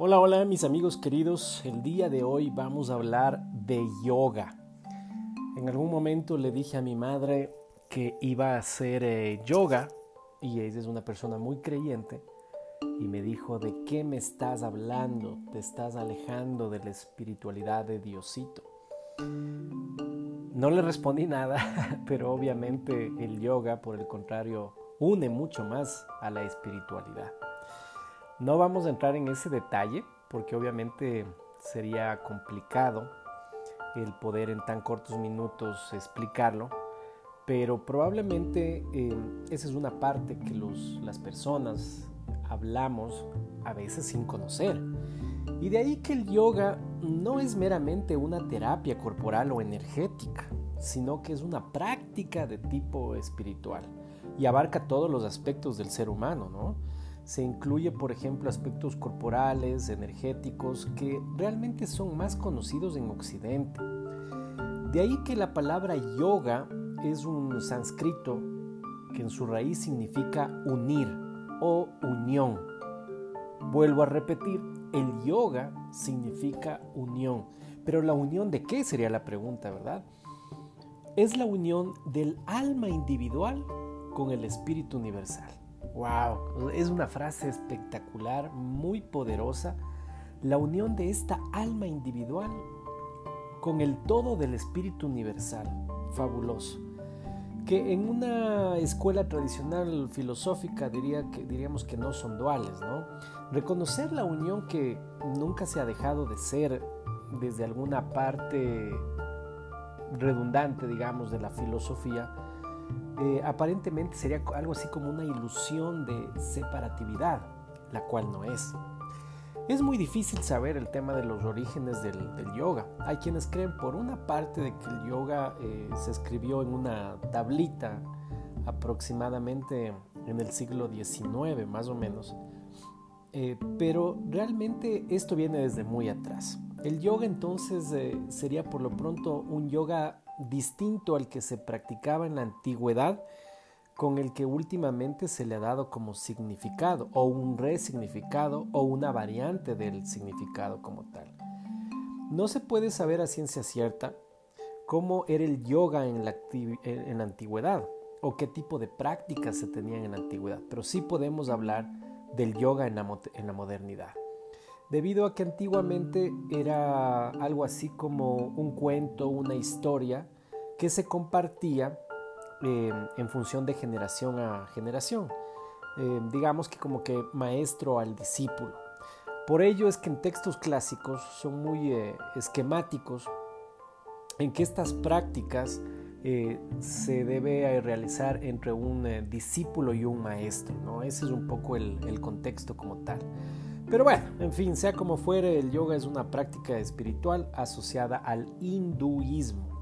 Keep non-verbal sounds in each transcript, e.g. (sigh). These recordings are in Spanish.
Hola, hola mis amigos queridos. El día de hoy vamos a hablar de yoga. En algún momento le dije a mi madre que iba a hacer eh, yoga y ella es una persona muy creyente y me dijo, ¿de qué me estás hablando? Te estás alejando de la espiritualidad de Diosito. No le respondí nada, (laughs) pero obviamente el yoga, por el contrario, une mucho más a la espiritualidad. No vamos a entrar en ese detalle porque obviamente sería complicado el poder en tan cortos minutos explicarlo, pero probablemente eh, esa es una parte que los, las personas hablamos a veces sin conocer. Y de ahí que el yoga no es meramente una terapia corporal o energética, sino que es una práctica de tipo espiritual y abarca todos los aspectos del ser humano, ¿no? Se incluye, por ejemplo, aspectos corporales, energéticos, que realmente son más conocidos en Occidente. De ahí que la palabra yoga es un sánscrito que en su raíz significa unir o unión. Vuelvo a repetir, el yoga significa unión. Pero la unión de qué sería la pregunta, ¿verdad? Es la unión del alma individual con el espíritu universal. Wow, es una frase espectacular, muy poderosa. La unión de esta alma individual con el todo del espíritu universal. Fabuloso. Que en una escuela tradicional filosófica diría que, diríamos que no son duales, ¿no? Reconocer la unión que nunca se ha dejado de ser desde alguna parte redundante, digamos, de la filosofía, eh, aparentemente sería algo así como una ilusión de separatividad, la cual no es. Es muy difícil saber el tema de los orígenes del, yoga. Hay quienes creen por una parte de que el yoga eh, se escribió en una tablita aproximadamente en el siglo XIX más o menos, eh, pero realmente esto viene desde muy atrás. El yoga entonces sería por lo pronto un yoga distinto al que se practicaba en la antigüedad, con el que últimamente se le ha dado como significado, o un resignificado, o una variante del significado como tal. No se puede saber a ciencia cierta cómo era el yoga en la, antigüedad, o qué tipo de prácticas se tenían en la antigüedad, pero sí podemos hablar del yoga en la modernidad debido a que antiguamente era algo así como un cuento, una historia que se compartía eh, en función de generación a generación, eh, digamos que como que maestro al discípulo. Por ello es que en textos clásicos son muy eh, esquemáticos en que estas prácticas se debe realizar entre un discípulo y un maestro. ¿no? Ese es un poco el, el contexto como tal. Pero bueno, en fin, sea como fuere, el yoga es una práctica espiritual asociada al hinduismo.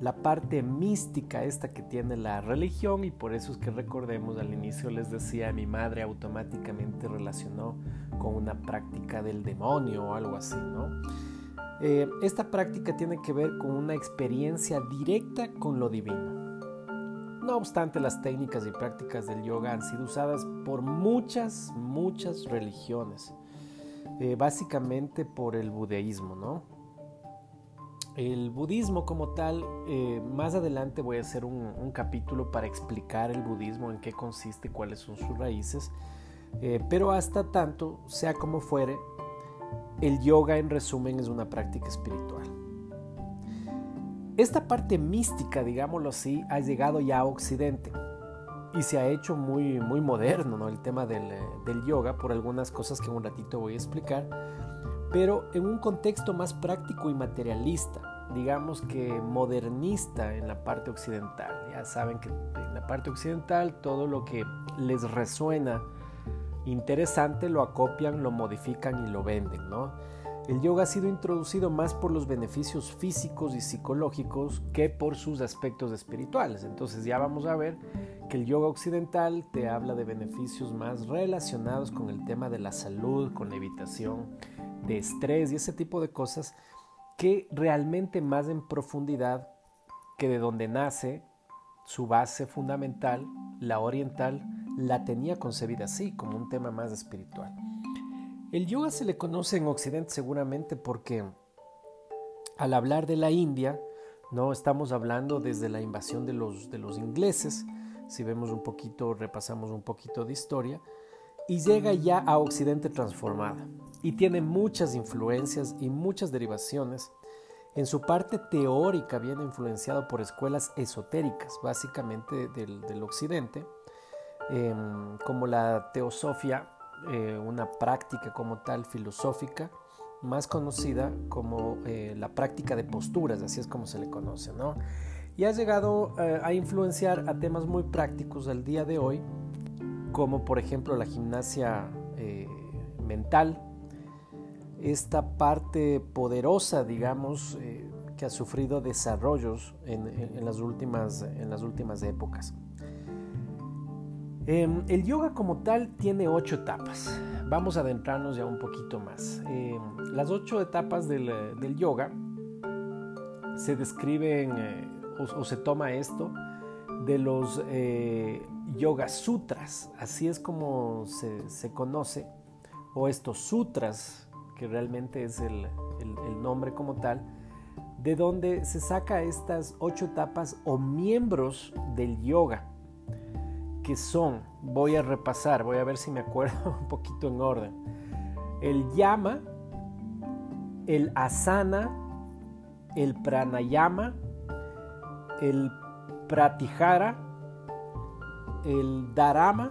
La parte mística esta que tiene la religión y por eso es que recordemos al inicio les decía mi madre automáticamente relacionó con una práctica del demonio o algo así, ¿no? Eh, esta práctica tiene que ver con una experiencia directa con lo divino. No obstante, las técnicas y prácticas del yoga han sido usadas por muchas, muchas religiones, eh, básicamente por el budismo, ¿no? El budismo como tal, eh, más adelante voy a hacer un, capítulo para explicar el budismo, en qué consiste, cuáles son sus raíces, eh, pero hasta tanto, sea como fuere, el yoga en resumen es una práctica espiritual. Esta parte mística, digámoslo así, ha llegado ya a Occidente y se ha hecho muy, muy moderno ¿no? el tema del, eh, yoga por algunas cosas que un ratito voy a explicar, pero en un contexto más práctico y materialista, digamos que modernista en la parte occidental. Ya saben que en la parte occidental todo lo que les resuena interesante lo acopian, lo modifican y lo venden, ¿no? El yoga ha sido introducido más por los beneficios físicos y psicológicos que por sus aspectos espirituales. Entonces ya vamos a ver que el yoga occidental te habla de beneficios más relacionados con el tema de la salud, con la evitación de estrés y ese tipo de cosas que realmente más en profundidad que de donde nace su base fundamental, la oriental, la tenía concebida así, como un tema más espiritual. El yoga se le conoce en Occidente seguramente porque al hablar de la India, no estamos hablando desde la invasión de los, de los ingleses, si vemos un poquito, repasamos un poquito de historia, y llega ya a Occidente transformada. Y tiene muchas influencias y muchas derivaciones. En su parte teórica viene influenciado por escuelas esotéricas, básicamente del, Occidente, em, como la teosofía, eh, una práctica como tal filosófica, más conocida como eh, la práctica de posturas, así es como se le conoce, ¿no? Y ha llegado eh, a influenciar a temas muy prácticos al día de hoy, como por ejemplo la gimnasia mental, esta parte poderosa, digamos, que ha sufrido desarrollos en, las, últimas, en las últimas épocas. Em, el yoga como tal tiene ocho etapas. Vamos a adentrarnos ya un poquito más. Em, las ocho etapas del, yoga se describen o, o, se toma esto de los Yoga Sutras, así es como se, conoce, o estos sutras, que realmente es el, nombre como tal, de donde se saca estas ocho etapas o miembros del yoga, que son, voy a repasar, voy a ver si me acuerdo (laughs) un poquito en orden, el yama, el asana, el pranayama, el pratihara, el Dharama,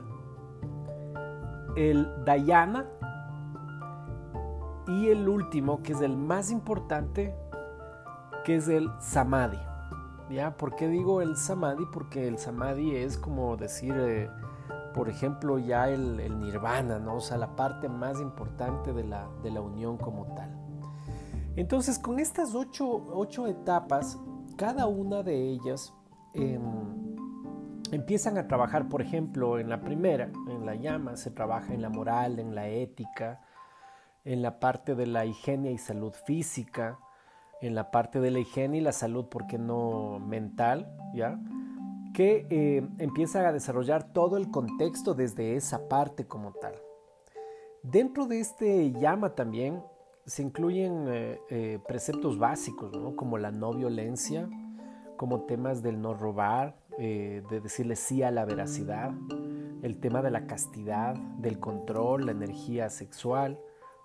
el Dhyana y el último, que es el más importante, que es el Samadhi. ¿Ya? ¿Por qué digo el Samadhi? Porque el Samadhi es como decir, eh, por ejemplo, ya el, Nirvana, ¿no? O sea, la parte más importante de la, de la unión como tal. Entonces, con estas ocho, etapas, cada una de ellas em, empiezan a trabajar, por ejemplo, en la primera, en la llama, se trabaja en la moral, en la ética, en la parte de la higiene y salud física, en la parte de la higiene y la salud, ¿por qué no mental? ¿Ya? Que eh, empieza a desarrollar todo el contexto desde esa parte como tal. Dentro de este llama también se incluyen eh, eh, preceptos básicos, como la no violencia, como temas del no robar, eh, de decirle sí a la veracidad, el tema de la castidad, del control, la energía sexual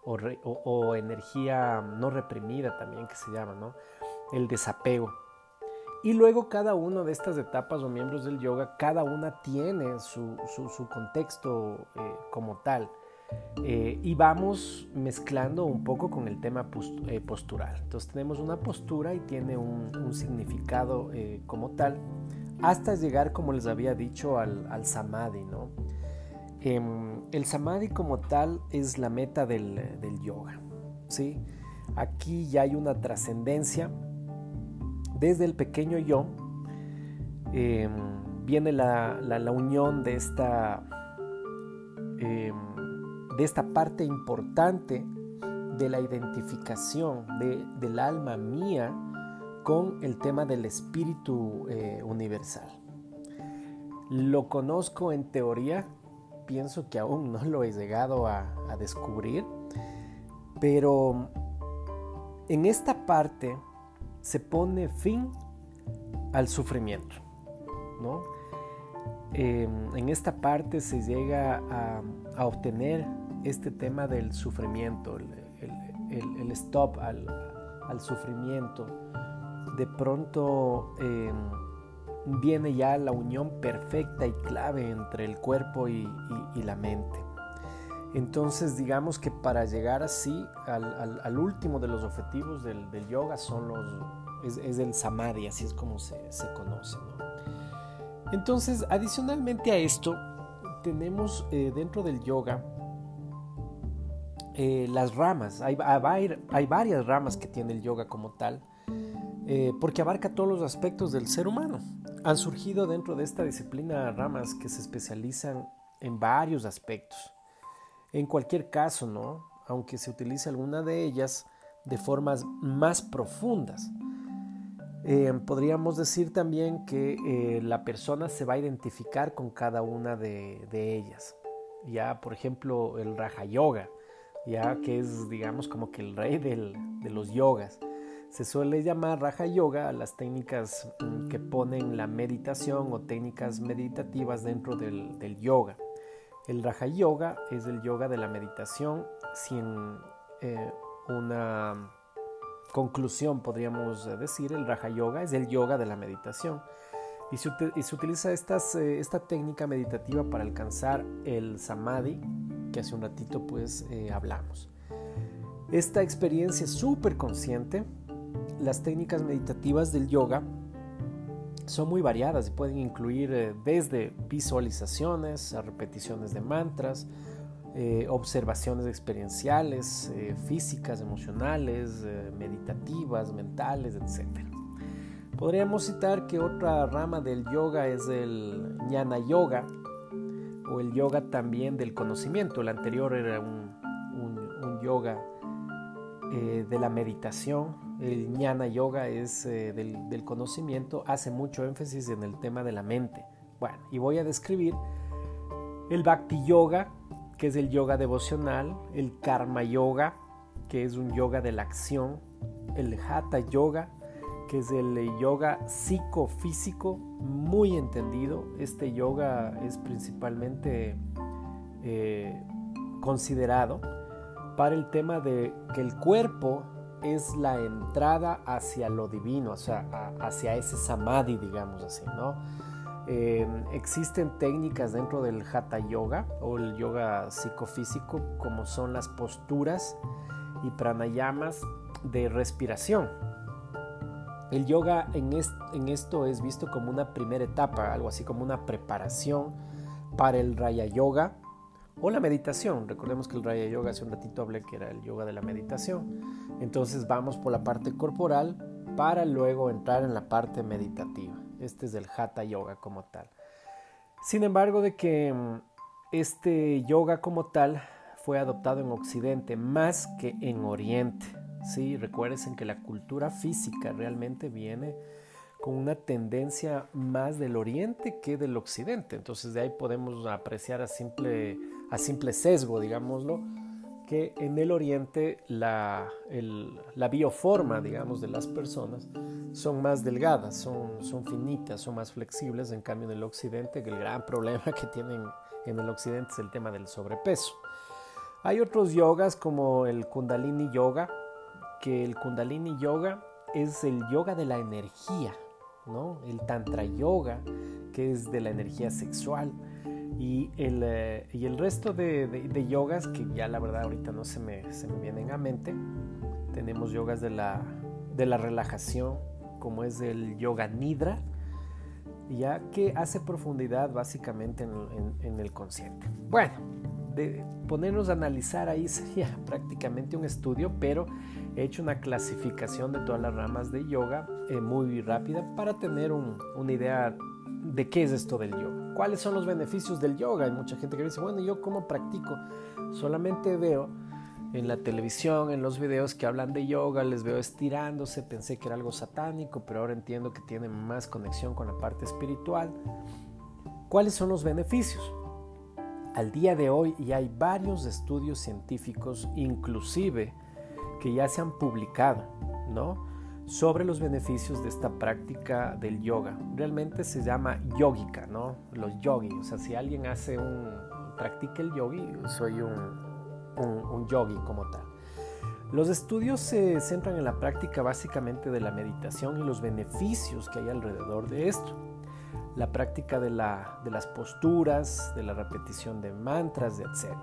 o, energía no reprimida también que se llama, ¿no? El desapego. Y luego cada una de estas etapas o miembros del yoga, cada una tiene su, contexto eh, como tal. Eh, y vamos mezclando un poco con el tema postural. Entonces tenemos una postura y tiene un, significado como tal hasta llegar, como les había dicho, al, samadhi, ¿no? Em, el samadhi como tal es la meta del, yoga, ¿sí? Aquí ya hay una trascendencia. Desde el pequeño yo em, viene la, unión de esta, em, de esta parte importante de la identificación del alma mía con el tema del espíritu eh, universal. Lo conozco en teoría, pienso que aún no lo he llegado a, descubrir, pero en esta parte se pone fin al sufrimiento, em, en esta parte se llega a, obtener este tema del sufrimiento, el, stop al, al sufrimiento, de pronto em, viene ya la unión perfecta y clave entre el cuerpo y, la mente. Entonces digamos que para llegar así al, último de los objetivos del, yoga son los, es, el samadhi, así es como se, conoce. Entonces adicionalmente a esto tenemos eh, dentro del yoga eh, las ramas, hay, hay, varias ramas que tiene el yoga como tal. Eh, porque abarca todos los aspectos del ser humano. Han surgido dentro de esta disciplina ramas que se especializan en varios aspectos. En cualquier caso, ¿no? aunque se utilice alguna de ellas de formas más profundas. Eh, podríamos decir también que eh, la persona se va a identificar con cada una de, de ellas. Ya, por ejemplo, el Raja Yoga ya que es, digamos, como que el rey de los yogas. Se suele llamar Raja Yoga a las técnicas mm, que ponen la meditación o técnicas meditativas dentro del, yoga. El Raja Yoga es el yoga de la meditación sin eh, una conclusión, podríamos decir. El Raja Yoga es el yoga de la meditación. Y se, utiliza eh, esta técnica meditativa para alcanzar el samadhi, que hace un ratito pues eh, hablamos. Esta experiencia súper consciente. Las técnicas meditativas del yoga son muy variadas y pueden incluir eh, desde visualizaciones a repeticiones de mantras, observaciones experienciales, físicas, emocionales, meditativas, mentales, etc. Podríamos citar que otra rama del yoga es el jnana yoga o el yoga también del conocimiento. El anterior era un, yoga eh, de la meditación. El jnana yoga es eh, del, conocimiento, hace mucho énfasis en el tema de la mente. Bueno, y voy a describir el bhakti yoga, que es el yoga devocional, el karma yoga, que es un yoga de la acción, el hatha yoga, que es el yoga psicofísico muy entendido. Este yoga es principalmente eh, considerado para el tema de que el cuerpo es la entrada hacia lo divino, o sea, hacia ese samadhi, digamos así, ¿no? Eh, existen técnicas dentro del hatha yoga o el yoga psicofísico como son las posturas y pranayamas de respiración el yoga en, esto es visto como una primera etapa, algo así como una preparación para el Raya Yoga o la meditación. Recordemos que el Raya Yoga hace un ratito hablé que era el yoga de la meditación. Entonces vamos por la parte corporal para luego entrar en la parte meditativa. Este es el Hatha Yoga como tal. Sin embargo, de que mm, este yoga como tal fue adoptado en Occidente más que en Oriente. Sí, recuerden que la cultura física realmente viene con una tendencia más del oriente que del occidente. Entonces de ahí podemos apreciar a simple, a simple sesgo, digámoslo, que en el oriente la, la bioforma, digamos, de las personas son más delgadas, son, son finitas, son más flexibles. En cambio en el occidente, el gran (laughs) problema que tienen en el occidente es el tema del sobrepeso. Hay otros yogas como el kundalini yoga, que el kundalini yoga es el yoga de la energía, ¿no? El tantra yoga, que es de la energía sexual. Y el, eh, y el resto de, yogas, que ya la verdad ahorita no se me, se me vienen a mente, tenemos yogas de la, de la relajación, como es el yoga nidra, ya que hace profundidad básicamente en, en el consciente. Bueno, de ponernos a analizar ahí (laughs) sería prácticamente un estudio, pero he hecho una clasificación de todas las ramas de yoga eh, muy rápida para tener una idea de qué es esto del yoga. ¿Cuáles son los beneficios del yoga? Hay mucha gente que dice, bueno, ¿yo cómo practico? Solamente veo en la televisión, en los videos que hablan de yoga, les veo estirándose, pensé que era algo satánico, pero ahora entiendo que tiene más conexión con la parte espiritual. ¿Cuáles son los beneficios? Al día de hoy ya hay varios estudios científicos, inclusive que ya se han publicado, ¿no? Sobre los beneficios de esta práctica del yoga. Realmente se llama yogica, ¿no? Los yogis. O sea, si alguien hace un, practica el yogi, soy un, un, un yogi como tal. Los estudios se centran en la práctica básicamente de la meditación y los beneficios que hay alrededor de esto la práctica de, las posturas, de la repetición de mantras, etc.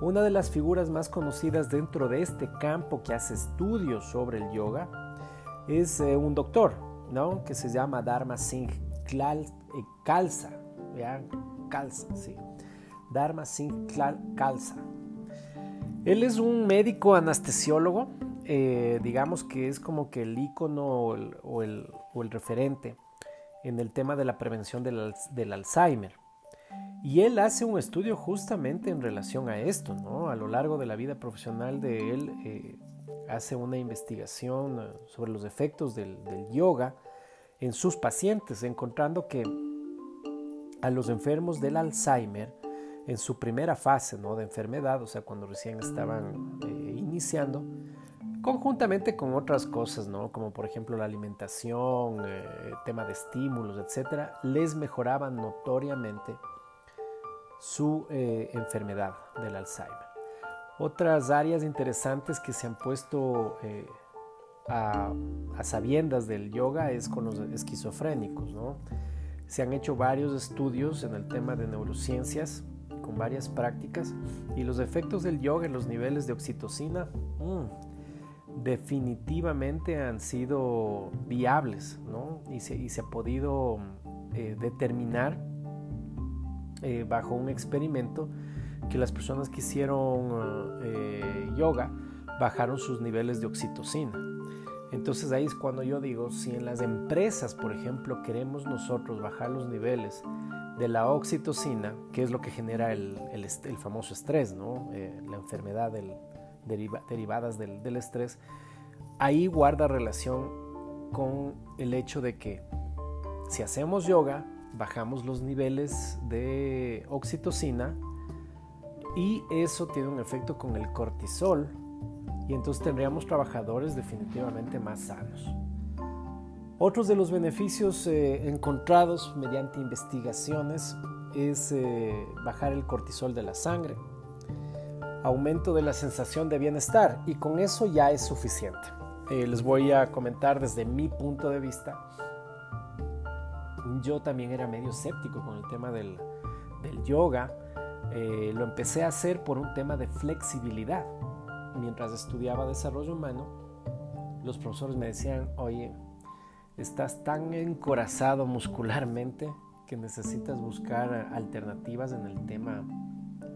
Una de las figuras más conocidas dentro de este campo que hace estudios sobre el yoga es eh, un doctor, ¿no? Que se llama Dharma Singh eh, Khalsa, Khalsa, sí. Dharma Singh Khalsa. Él es un médico anestesiólogo, eh, digamos que es como que el icono o el referente en el tema de la prevención del, Alzheimer. Y él hace un estudio justamente en relación a esto, ¿no? A lo largo de la vida profesional de él, hace una investigación eh, sobre los efectos del, yoga en sus pacientes, encontrando que a los enfermos del Alzheimer en su primera fase ¿no? de enfermedad, o sea, cuando recién estaban eh, iniciando, conjuntamente con otras cosas, ¿no? como por ejemplo la alimentación, eh, tema de estímulos, etcétera, les mejoraban notoriamente su enfermedad del Alzheimer. Otras áreas interesantes que se han puesto a, a, sabiendas del yoga es con los esquizofrénicos. ¿no? Se han hecho varios estudios en el tema de neurociencias con varias prácticas y los efectos del yoga en los niveles de oxitocina mm, definitivamente han sido viables ¿no? y, se, ha podido eh, determinar eh, bajo un experimento que las personas que hicieron eh, yoga bajaron sus niveles de oxitocina. Entonces ahí es cuando yo digo, si en las empresas, por ejemplo, queremos nosotros bajar los niveles de la oxitocina, que es lo que genera el, famoso estrés, ¿no? Eh, la enfermedad del, derivadas del, del, estrés, ahí guarda relación con el hecho de que si hacemos yoga, bajamos los niveles de oxitocina y eso tiene un efecto con el cortisol y entonces tendríamos trabajadores definitivamente más sanos. Otros de los beneficios eh, encontrados mediante investigaciones es eh, bajar el cortisol de la sangre, aumento de la sensación de bienestar y con eso ya es suficiente. Eh, les voy a comentar desde mi punto de vista. Yo también era medio escéptico con el tema del, del yoga. Lo empecé a hacer por un tema de flexibilidad. Mientras estudiaba desarrollo humano, los profesores me decían, oye, estás tan encorazado muscularmente que necesitas buscar alternativas en el tema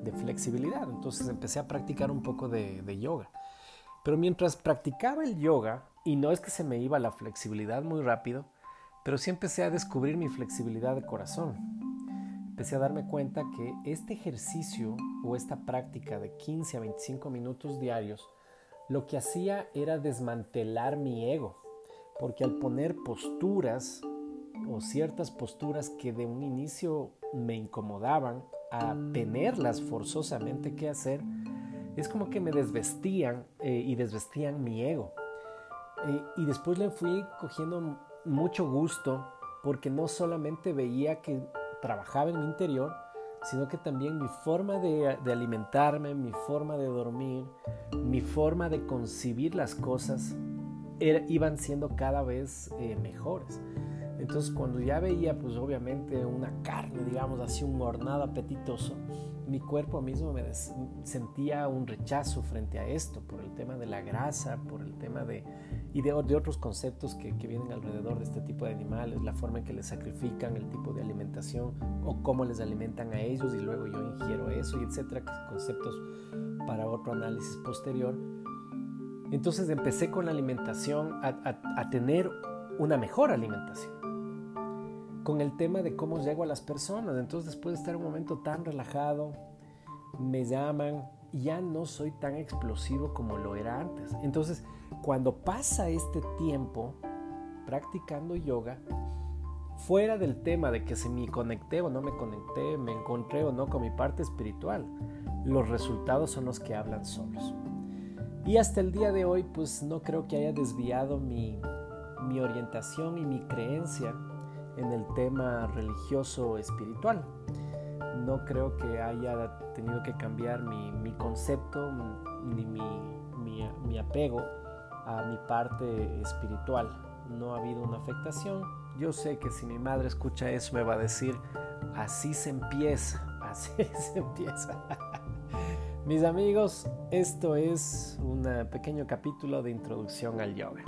de flexibilidad. Entonces empecé a practicar un poco de, yoga. Pero mientras practicaba el yoga, y no es que se me iba la flexibilidad muy rápido, pero sí empecé a descubrir mi flexibilidad de corazón. Empecé a darme cuenta que este ejercicio o esta práctica de 15 a 25 minutos diarios, lo que hacía era desmantelar mi ego porque al poner posturas o ciertas posturas que de un inicio me incomodaban, a tenerlas forzosamente que hacer, es como que me desvestían eh, y desvestían mi ego. Eh, y después le fui cogiendo mucho gusto porque no solamente veía que trabajaba en mi interior, sino que también mi forma de, alimentarme, mi forma de dormir, mi forma de concebir las cosas iban siendo cada vez eh, mejores. Entonces cuando ya veía pues obviamente una carne, digamos así, un hornado apetitoso, mi cuerpo mismo me sentía un rechazo frente a esto por el tema de la grasa, por el tema de y de, otros conceptos que, vienen alrededor de este tipo de animales, la forma en que les sacrifican, el tipo de alimentación o cómo les alimentan a ellos y luego yo ingiero eso y etcétera, conceptos para otro análisis posterior entonces empecé con la alimentación a, tener una mejor alimentación. Con el tema de cómo llego a las personas. Entonces después de estar un momento tan relajado, me llaman ya no soy tan explosivo como lo era antes. Entonces cuando pasa este tiempo practicando yoga, fuera del tema de que si me conecté o no me conecté, me encontré o no con mi parte espiritual, los resultados son los que hablan solos. Y hasta el día de hoy, pues no creo que haya desviado mi, orientación y mi creencia en el tema religioso espiritual. No creo que haya tenido que cambiar mi, concepto ni mi, mi, apego a mi parte espiritual. No ha habido una afectación. Yo sé que si mi madre escucha eso me va a decir, así se empieza, (laughs) así se empieza. (laughs) Mis amigos, esto es un pequeño capítulo de introducción al yoga.